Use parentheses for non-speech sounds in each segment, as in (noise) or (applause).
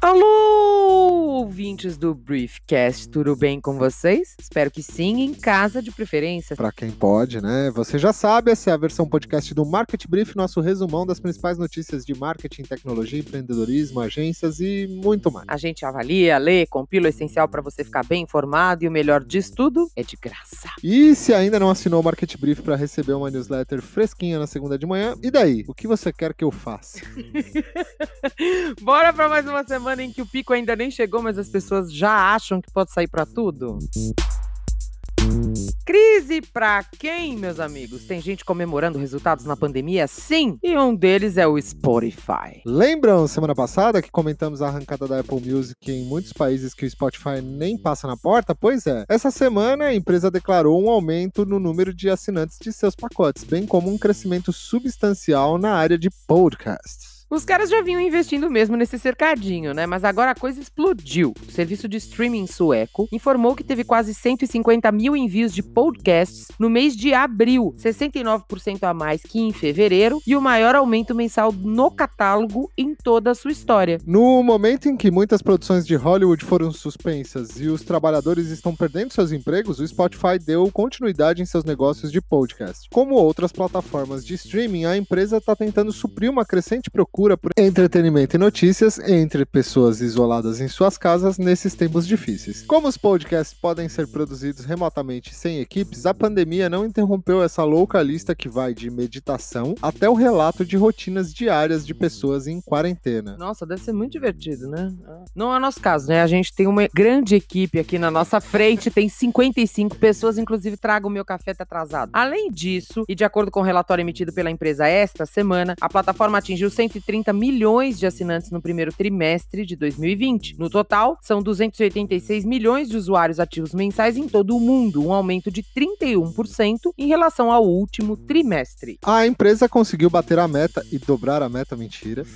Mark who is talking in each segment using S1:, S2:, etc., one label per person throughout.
S1: Alô, ouvintes do Briefcast, tudo bem com vocês? Espero que sim, em casa de preferência.
S2: Para quem pode, né? Você já sabe, essa é a versão podcast do Market Brief, nosso resumão das principais notícias de marketing, tecnologia, empreendedorismo, agências e muito mais.
S1: A gente avalia, lê, compila o essencial para você ficar bem informado e o melhor disso tudo é de graça.
S2: E se ainda não assinou o Market Brief para receber uma newsletter fresquinha na segunda de manhã, e daí? O que você quer que eu faça? (laughs)
S1: Bora para mais uma semana semana em que o pico ainda nem chegou, mas as pessoas já acham que pode sair para tudo? Crise pra quem, meus amigos? Tem gente comemorando resultados na pandemia? Sim! E um deles é o Spotify.
S2: Lembram semana passada que comentamos a arrancada da Apple Music em muitos países que o Spotify nem passa na porta? Pois é. Essa semana a empresa declarou um aumento no número de assinantes de seus pacotes, bem como um crescimento substancial na área de podcasts.
S1: Os caras já vinham investindo mesmo nesse cercadinho, né? Mas agora a coisa explodiu. O serviço de streaming sueco informou que teve quase 150 mil envios de podcasts no mês de abril, 69% a mais que em fevereiro, e o maior aumento mensal no catálogo em toda a sua história.
S2: No momento em que muitas produções de Hollywood foram suspensas e os trabalhadores estão perdendo seus empregos, o Spotify deu continuidade em seus negócios de podcast. Como outras plataformas de streaming, a empresa está tentando suprir uma crescente procura procura por entretenimento e notícias entre pessoas isoladas em suas casas nesses tempos difíceis. Como os podcasts podem ser produzidos remotamente sem equipes, a pandemia não interrompeu essa louca lista que vai de meditação até o relato de rotinas diárias de pessoas em quarentena.
S1: Nossa, deve ser muito divertido, né? Não é nosso caso, né? A gente tem uma grande equipe aqui na nossa frente, tem 55 pessoas, inclusive trago o meu café tá atrasado. Além disso, e de acordo com o relatório emitido pela empresa esta semana, a plataforma atingiu 130 130 milhões de assinantes no primeiro trimestre de 2020. No total, são 286 milhões de usuários ativos mensais em todo o mundo, um aumento de 31% em relação ao último trimestre.
S2: A empresa conseguiu bater a meta e dobrar a meta, mentira,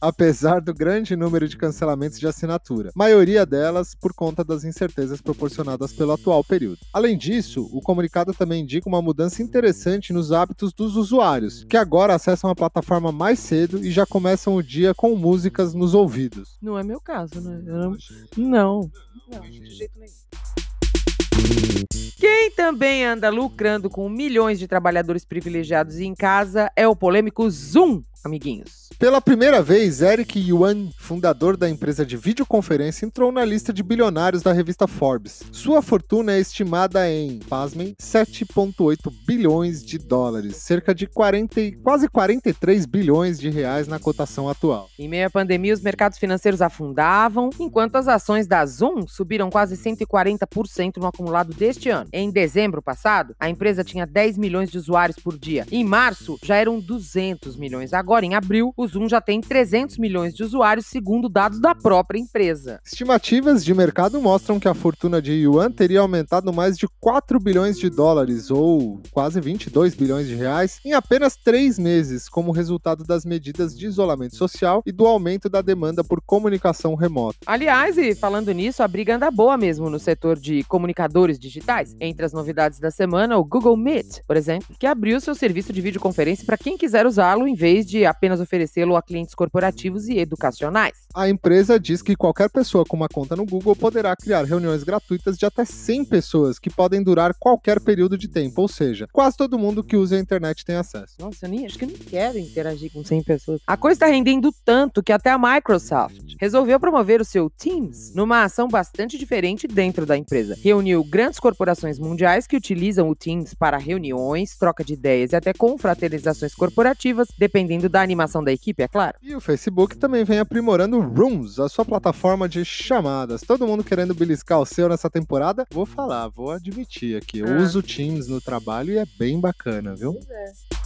S2: apesar do grande número de cancelamentos de assinatura, maioria delas por conta das incertezas proporcionadas pelo atual período. Além disso, o comunicado também indica uma mudança interessante nos hábitos dos usuários, que agora acessam a plataforma mais cedo e já começam começam o dia com músicas nos ouvidos.
S1: Não é meu caso, né? Não, não, não de jeito nenhum. Quem também anda lucrando com milhões de trabalhadores privilegiados em casa é o polêmico Zoom, amiguinhos.
S2: Pela primeira vez, Eric Yuan, fundador da empresa de videoconferência, entrou na lista de bilionários da revista Forbes. Sua fortuna é estimada em, pasmem, 7,8 bilhões de dólares, cerca de 40, quase 43 bilhões de reais na cotação atual.
S1: Em meio à pandemia, os mercados financeiros afundavam, enquanto as ações da Zoom subiram quase 140% no acumulado deste ano. Em dezembro passado, a empresa tinha 10 milhões de usuários por dia. Em março, já eram 200 milhões. Agora, em abril, os Zoom já tem 300 milhões de usuários, segundo dados da própria empresa.
S2: Estimativas de mercado mostram que a fortuna de Yuan teria aumentado mais de 4 bilhões de dólares, ou quase 22 bilhões de reais, em apenas três meses, como resultado das medidas de isolamento social e do aumento da demanda por comunicação remota.
S1: Aliás, e falando nisso, a briga anda boa mesmo no setor de comunicadores digitais. Entre as novidades da semana, o Google Meet, por exemplo, que abriu seu serviço de videoconferência para quem quiser usá-lo em vez de apenas oferecê-lo a clientes corporativos e educacionais.
S2: A empresa diz que qualquer pessoa com uma conta no Google poderá criar reuniões gratuitas de até 100 pessoas que podem durar qualquer período de tempo, ou seja, quase todo mundo que usa a internet tem acesso.
S1: Nossa, eu nem, acho que eu não quero interagir com 100 pessoas. A coisa está rendendo tanto que até a Microsoft resolveu promover o seu Teams numa ação bastante diferente dentro da empresa. Reuniu grandes corporações mundiais que utilizam o Teams para reuniões, troca de ideias e até confraternizações corporativas, dependendo da animação da equipe é claro.
S2: E o Facebook também vem aprimorando Rooms, a sua plataforma de chamadas. Todo mundo querendo beliscar o seu nessa temporada? Vou falar, vou admitir aqui. Eu ah. uso Teams no trabalho e é bem bacana, viu? Pois é.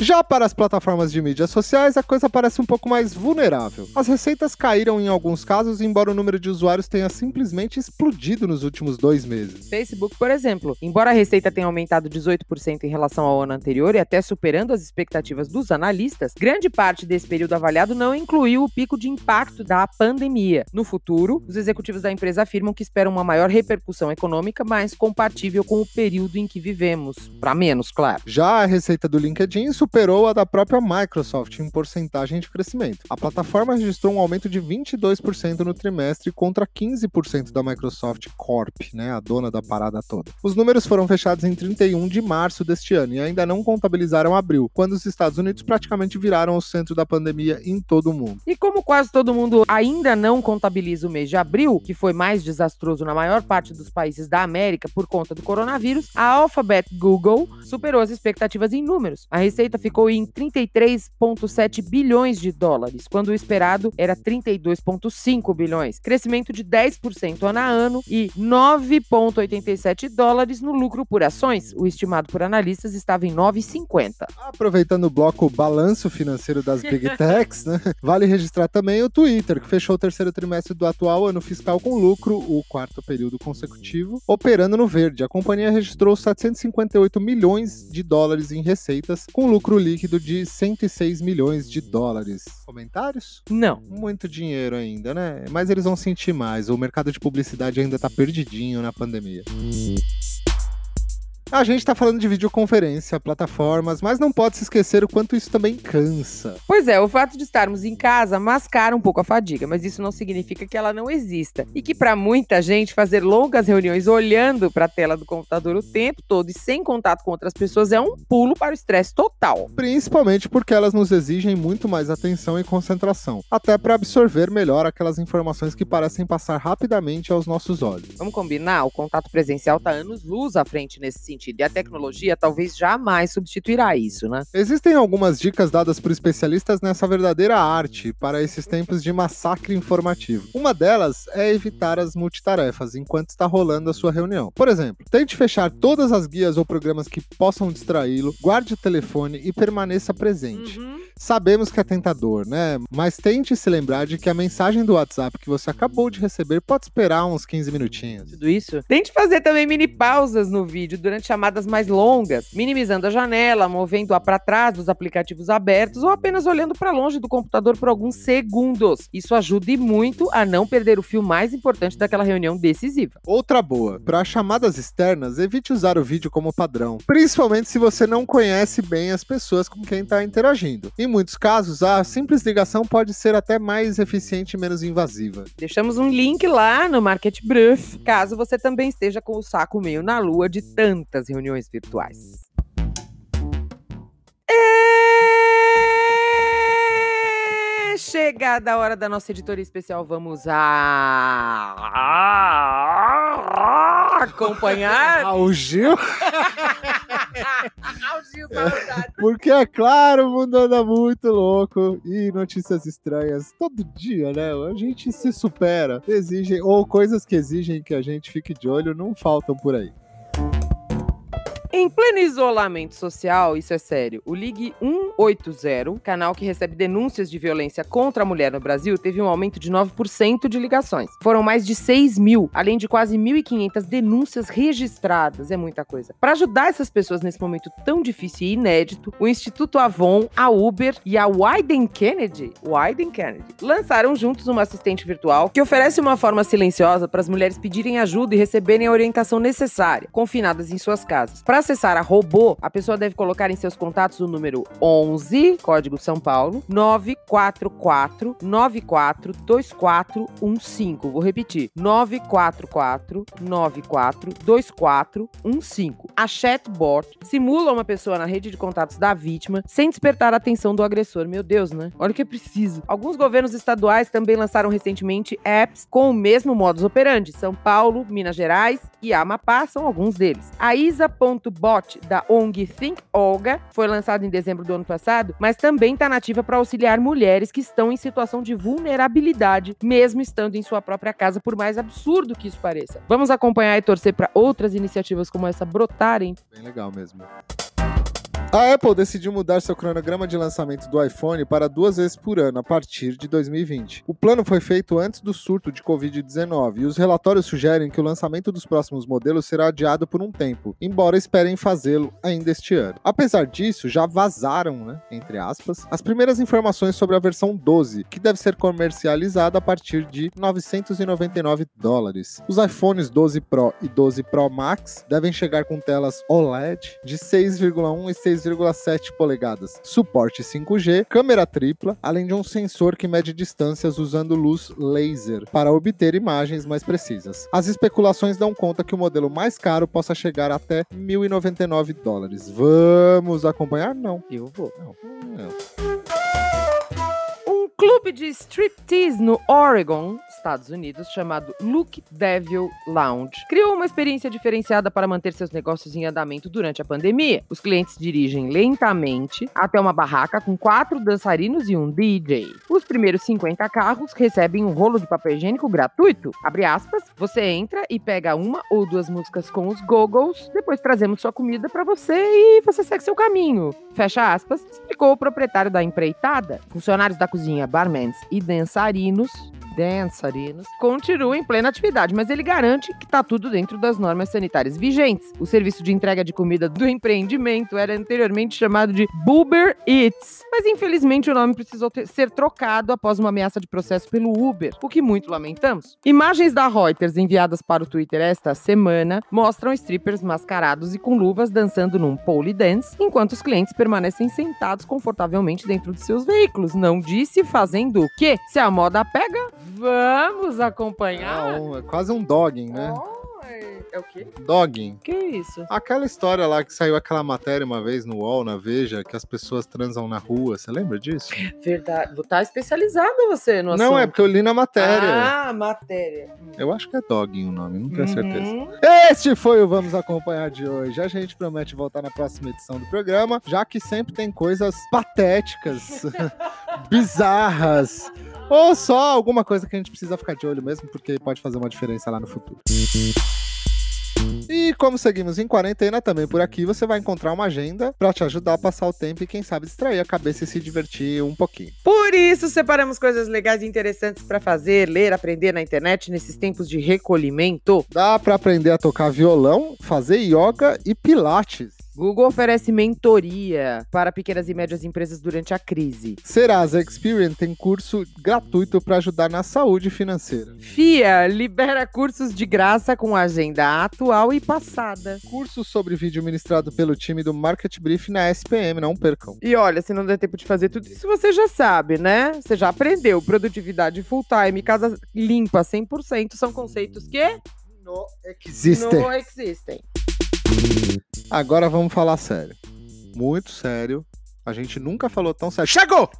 S2: Já para as plataformas de mídias sociais, a coisa parece um pouco mais vulnerável. As receitas caíram em alguns casos, embora o número de usuários tenha simplesmente explodido nos últimos dois meses.
S1: Facebook, por exemplo, embora a receita tenha aumentado 18% em relação ao ano anterior e até superando as expectativas dos analistas, grande parte desse período avaliado não incluiu o pico de impacto da pandemia. No futuro, os executivos da empresa afirmam que esperam uma maior repercussão econômica, mas compatível com o período em que vivemos, para menos, claro.
S2: Já a receita do LinkedIn superou a da própria Microsoft em porcentagem de crescimento. A plataforma registrou um aumento de 22% no trimestre contra 15% da Microsoft Corp, né, a dona da parada toda. Os números foram fechados em 31 de março deste ano e ainda não contabilizaram abril, quando os Estados Unidos praticamente viraram o centro da pandemia em todo o mundo.
S1: E como quase todo mundo ainda não contabiliza o mês de abril, que foi mais desastroso na maior parte dos países da América por conta do coronavírus, a Alphabet Google superou as expectativas em números. A receita ficou em 33,7 bilhões de dólares, quando o esperado era 32,5 bilhões, crescimento de 10% ano a ano e 9,87 dólares no lucro por ações. O estimado por analistas estava em 9,50.
S2: Aproveitando o bloco balanço financeiro das Big (laughs) Techs, né, vale registrar também o Twitter, que fechou o terceiro trimestre do atual ano fiscal com lucro, o quarto período consecutivo, operando no verde. A companhia registrou 758 milhões de dólares em receitas, com lucro líquido de 106 milhões de dólares. Comentários?
S1: Não.
S2: Muito dinheiro ainda, né? Mas eles vão sentir mais. O mercado de publicidade ainda tá perdidinho na pandemia. A gente tá falando de videoconferência, plataformas, mas não pode se esquecer o quanto isso também cansa.
S1: Pois é, o fato de estarmos em casa mascara um pouco a fadiga, mas isso não significa que ela não exista. E que para muita gente fazer longas reuniões olhando para a tela do computador o tempo todo e sem contato com outras pessoas é um pulo para o estresse total.
S2: Principalmente porque elas nos exigem muito mais atenção e concentração, até para absorver melhor aquelas informações que parecem passar rapidamente aos nossos olhos.
S1: Vamos combinar? O contato presencial tá anos luz à frente nesse sentido. E a tecnologia talvez jamais substituirá isso, né?
S2: Existem algumas dicas dadas por especialistas nessa verdadeira arte para esses tempos de massacre informativo. Uma delas é evitar as multitarefas enquanto está rolando a sua reunião. Por exemplo, tente fechar todas as guias ou programas que possam distraí-lo, guarde o telefone e permaneça presente. Uhum. Sabemos que é tentador, né? Mas tente se lembrar de que a mensagem do WhatsApp que você acabou de receber pode esperar uns 15 minutinhos.
S1: Tudo isso. Tente fazer também mini pausas no vídeo durante chamadas mais longas, minimizando a janela, movendo-a para trás dos aplicativos abertos ou apenas olhando para longe do computador por alguns segundos. Isso ajuda e muito a não perder o fio mais importante daquela reunião decisiva.
S2: Outra boa, para chamadas externas, evite usar o vídeo como padrão, principalmente se você não conhece bem as pessoas com quem está interagindo. Em muitos casos, a simples ligação pode ser até mais eficiente e menos invasiva.
S1: Deixamos um link lá no Market Brief, caso você também esteja com o saco meio na lua de tantas reuniões virtuais. É chegada a hora da nossa editoria especial. Vamos a acompanhar. (laughs)
S2: Ao Gil? (laughs) Porque é claro, o mundo anda muito louco e notícias estranhas todo dia, né? A gente se supera, exigem ou coisas que exigem que a gente fique de olho não faltam por aí.
S1: Em pleno isolamento social, isso é sério, o Ligue 180, canal que recebe denúncias de violência contra a mulher no Brasil, teve um aumento de 9% de ligações. Foram mais de 6 mil, além de quase 1.500 denúncias registradas. É muita coisa. Para ajudar essas pessoas nesse momento tão difícil e inédito, o Instituto Avon, a Uber e a Wyden Kennedy, Wyden Kennedy, lançaram juntos uma assistente virtual que oferece uma forma silenciosa para as mulheres pedirem ajuda e receberem a orientação necessária, confinadas em suas casas. Para acessar a robô, a pessoa deve colocar em seus contatos o número 11, código São Paulo, 944 94 2415. Vou repetir: 944 94 2415. A chatbot simula uma pessoa na rede de contatos da vítima sem despertar a atenção do agressor. Meu Deus, né? Olha o que é preciso. Alguns governos estaduais também lançaram recentemente apps com o mesmo modus operandi. São Paulo, Minas Gerais e Amapá são alguns deles. A Isa.bot da ONG Think Olga foi lançado em dezembro do ano passado, mas também está nativa para auxiliar mulheres que estão em situação de vulnerabilidade, mesmo estando em sua própria casa, por mais absurdo que isso pareça. Vamos acompanhar e torcer para outras iniciativas como essa brotarem.
S2: Bem legal mesmo. A Apple decidiu mudar seu cronograma de lançamento do iPhone para duas vezes por ano a partir de 2020. O plano foi feito antes do surto de Covid-19 e os relatórios sugerem que o lançamento dos próximos modelos será adiado por um tempo, embora esperem fazê-lo ainda este ano. Apesar disso, já vazaram, né, entre aspas, as primeiras informações sobre a versão 12, que deve ser comercializada a partir de 999 dólares. Os iPhones 12 Pro e 12 Pro Max devem chegar com telas OLED de 6,1 e 6 2,7 polegadas, suporte 5G, câmera tripla, além de um sensor que mede distâncias usando luz laser para obter imagens mais precisas. As especulações dão conta que o modelo mais caro possa chegar até 1.099 dólares. Vamos acompanhar? Não.
S1: Eu vou.
S2: Não. Não.
S1: Um clube de striptease no Oregon, Estados Unidos, chamado Look Devil Lounge, criou uma experiência diferenciada para manter seus negócios em andamento durante a pandemia. Os clientes dirigem lentamente até uma barraca com quatro dançarinos e um DJ. Os primeiros 50 carros recebem um rolo de papel higiênico gratuito. Abre aspas, você entra e pega uma ou duas músicas com os goggles, depois trazemos sua comida para você e você segue seu caminho. Fecha aspas, explicou o proprietário da empreitada. Funcionários da cozinha, barmans e dançarinos dançarinos continuam em plena atividade, mas ele garante que está tudo dentro das normas sanitárias vigentes. O serviço de entrega de comida do empreendimento era anteriormente chamado de Uber Eats, mas infelizmente o nome precisou ter- ser trocado após uma ameaça de processo pelo Uber, o que muito lamentamos. Imagens da Reuters enviadas para o Twitter esta semana mostram strippers mascarados e com luvas dançando num pole dance, enquanto os clientes permanecem sentados confortavelmente dentro de seus veículos. Não disse fazendo o quê? Se a moda pega, vamos acompanhar.
S2: É, um- é quase um dogging, né?
S1: Oi. É o quê?
S2: Dogging.
S1: Que isso?
S2: Aquela história lá que saiu aquela matéria uma vez no UOL, na Veja, que as pessoas transam na rua. Você lembra disso?
S1: Verdade. Tá especializado você no
S2: Não, é
S1: assunto.
S2: porque eu li na matéria.
S1: Ah, matéria.
S2: Eu acho que é dogging o nome, não tenho certeza.
S1: Uhum.
S2: Este foi o Vamos Acompanhar de hoje. A gente promete voltar na próxima edição do programa, já que sempre tem coisas patéticas, (laughs) bizarras, ou só alguma coisa que a gente precisa ficar de olho mesmo, porque pode fazer uma diferença lá no futuro. E como seguimos em quarentena, também por aqui você vai encontrar uma agenda para te ajudar a passar o tempo e quem sabe distrair a cabeça e se divertir um pouquinho.
S1: Por isso, separamos coisas legais e interessantes pra fazer, ler, aprender na internet nesses tempos de recolhimento.
S2: Dá para aprender a tocar violão, fazer yoga e pilates.
S1: Google oferece mentoria para pequenas e médias empresas durante a crise.
S2: Serasa Experience tem curso gratuito para ajudar na saúde financeira.
S1: FIA libera cursos de graça com agenda atual e passada.
S2: Curso sobre vídeo ministrado pelo time do Market Brief na SPM, não percam.
S1: E olha, se não der tempo de fazer tudo isso, você já sabe, né? Você já aprendeu. Produtividade full time, casa limpa 100% são conceitos que
S2: Não existem.
S1: não existem.
S2: Agora vamos falar sério. Muito sério. A gente nunca falou tão sério. Chegou!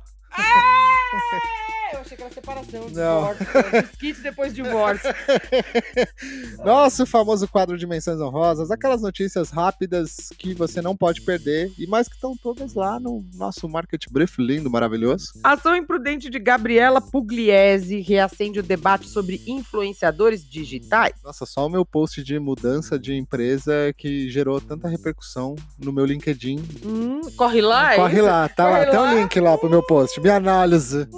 S1: É, era separação,
S2: Não.
S1: divórcio, (laughs) desquite depois de divórcio. (laughs)
S2: Nosso famoso quadro de menções honrosas, aquelas notícias rápidas que você não pode perder e mais que estão todas lá no nosso Market Brief lindo, maravilhoso.
S1: Ação imprudente de Gabriela Pugliese reacende o debate sobre influenciadores digitais.
S2: Nossa, só o meu post de mudança de empresa que gerou tanta repercussão no meu LinkedIn.
S1: Hum, corre lá, é
S2: Corre
S1: isso?
S2: lá, tá lá,
S1: Corre
S2: tem
S1: lá.
S2: um link lá pro meu post, minha análise.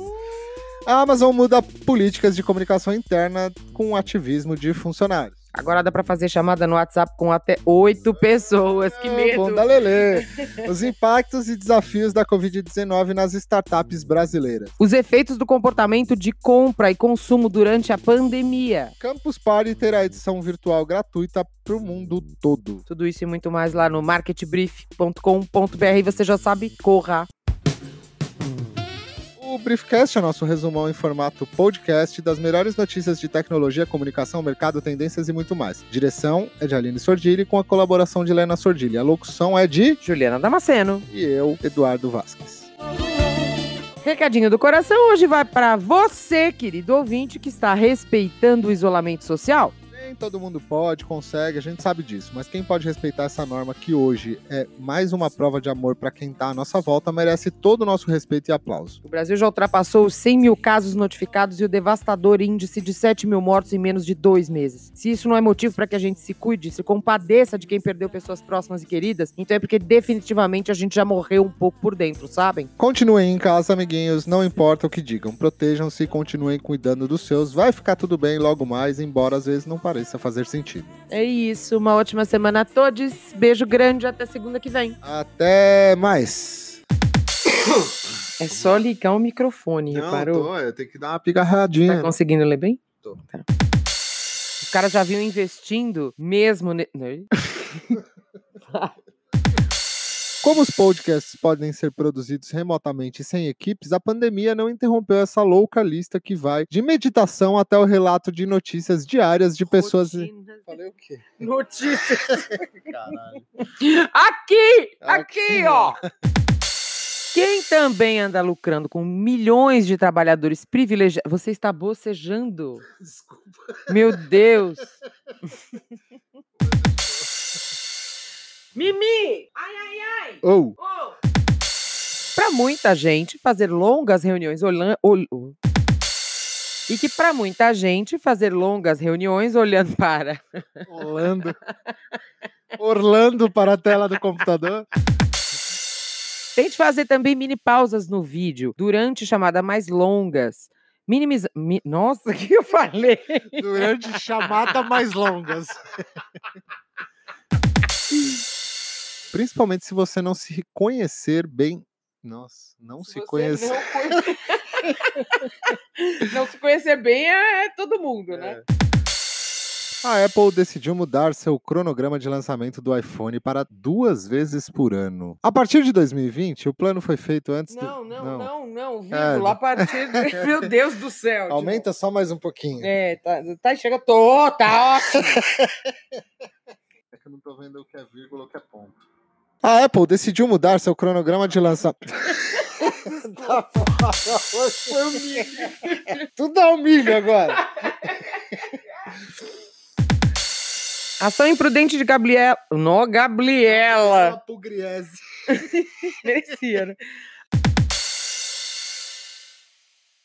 S2: A Amazon muda políticas de comunicação interna com ativismo de funcionários.
S1: Agora dá pra fazer chamada no WhatsApp com até oito pessoas. Que
S2: Ah,
S1: medo.
S2: Bom da Lelê. Os impactos e desafios da Covid-19 nas startups brasileiras.
S1: Os efeitos do comportamento de compra e consumo durante a pandemia.
S2: Campus Party terá edição virtual gratuita para o mundo todo.
S1: Tudo isso e muito mais lá no marketbrief.com.br. Você já sabe, corra.
S2: O Briefcast é nosso resumão em formato podcast das melhores notícias de tecnologia, comunicação, mercado, tendências e muito mais. Direção é de Aline Sordilli com a colaboração de Lena Sordilli. A locução é de
S1: Juliana Damasceno.
S2: e eu, Eduardo Vasques.
S1: Recadinho do coração hoje vai para você, querido ouvinte, que está respeitando o isolamento social.
S2: Nem todo mundo pode, consegue, a gente sabe disso, mas quem pode respeitar essa norma que hoje é mais uma prova de amor para quem tá à nossa volta merece todo o nosso respeito e aplauso.
S1: O Brasil já ultrapassou os 100 mil casos notificados e o devastador índice de 7 mil mortos em menos de dois meses. Se isso não é motivo para que a gente se cuide, se compadeça de quem perdeu pessoas próximas e queridas, então é porque definitivamente a gente já morreu um pouco por dentro, sabem?
S2: Continuem em casa, amiguinhos, não importa o que digam. Protejam-se e continuem cuidando dos seus. Vai ficar tudo bem logo mais, embora às vezes não pareça fazer sentido.
S1: É isso, uma ótima semana a todos. Beijo grande, até segunda que vem.
S2: Até mais.
S1: É só ligar o microfone, reparou?
S2: tô, eu tenho que dar uma pigarradinha.
S1: Tá conseguindo ler bem?
S2: Tô.
S1: Tá. Os caras já vinham investindo mesmo. Ne... (laughs) (laughs)
S2: Como os podcasts podem ser produzidos remotamente sem equipes, a pandemia não interrompeu essa louca lista que vai de meditação até o relato de notícias diárias de pessoas.
S1: Rotina.
S2: Falei o quê? (laughs)
S1: Notícias.
S2: Caralho.
S1: Aqui! Aqui,
S2: Aqui,
S1: ó! Quem também anda lucrando com milhões de trabalhadores privilegiados. Você está bocejando?
S2: Desculpa.
S1: Meu Deus! (laughs) Mimi! Ai, ai, ai!
S2: Ou,
S1: Para muita gente, fazer longas reuniões olhando. E que para muita gente, fazer longas reuniões olhando para.
S2: Orlando. Orlando para a tela do computador.
S1: Tente fazer também mini pausas no vídeo durante chamadas mais longas. Minimiza... mi- Nossa, o que eu falei?
S2: Durante chamadas mais longas. (laughs) Principalmente se você não se conhecer bem. Nossa, não se,
S1: você
S2: conhecer.
S1: Não, conhe- (laughs) Não se conhecer bem é, é todo mundo, né?
S2: A Apple decidiu mudar seu cronograma de lançamento do iPhone para duas vezes por ano. A partir de 2020, o plano foi feito antes do.
S1: Não, não, não, não,
S2: É,
S1: vírgula, a partir de... (laughs) Meu Deus do céu.
S2: Aumenta só mais um pouquinho.
S1: É, tá, tá chega, tô, tá ótimo. (laughs)
S2: É que eu não tô vendo o que é vírgula ou o que é ponto. A Apple decidiu mudar seu cronograma de lançamento. (laughs) (laughs) Tudo dá um milho agora.
S1: Ação imprudente de Gabriela. Nó, Gabriela.
S2: Pugliese. (laughs)
S1: Merecia, né?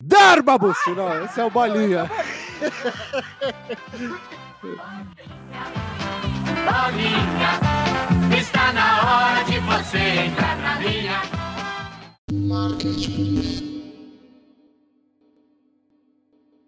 S2: Darbabuço! Não, esse é o Bolinha.
S3: Bolinha, está na hora de você entrar na minha.
S4: Marketing.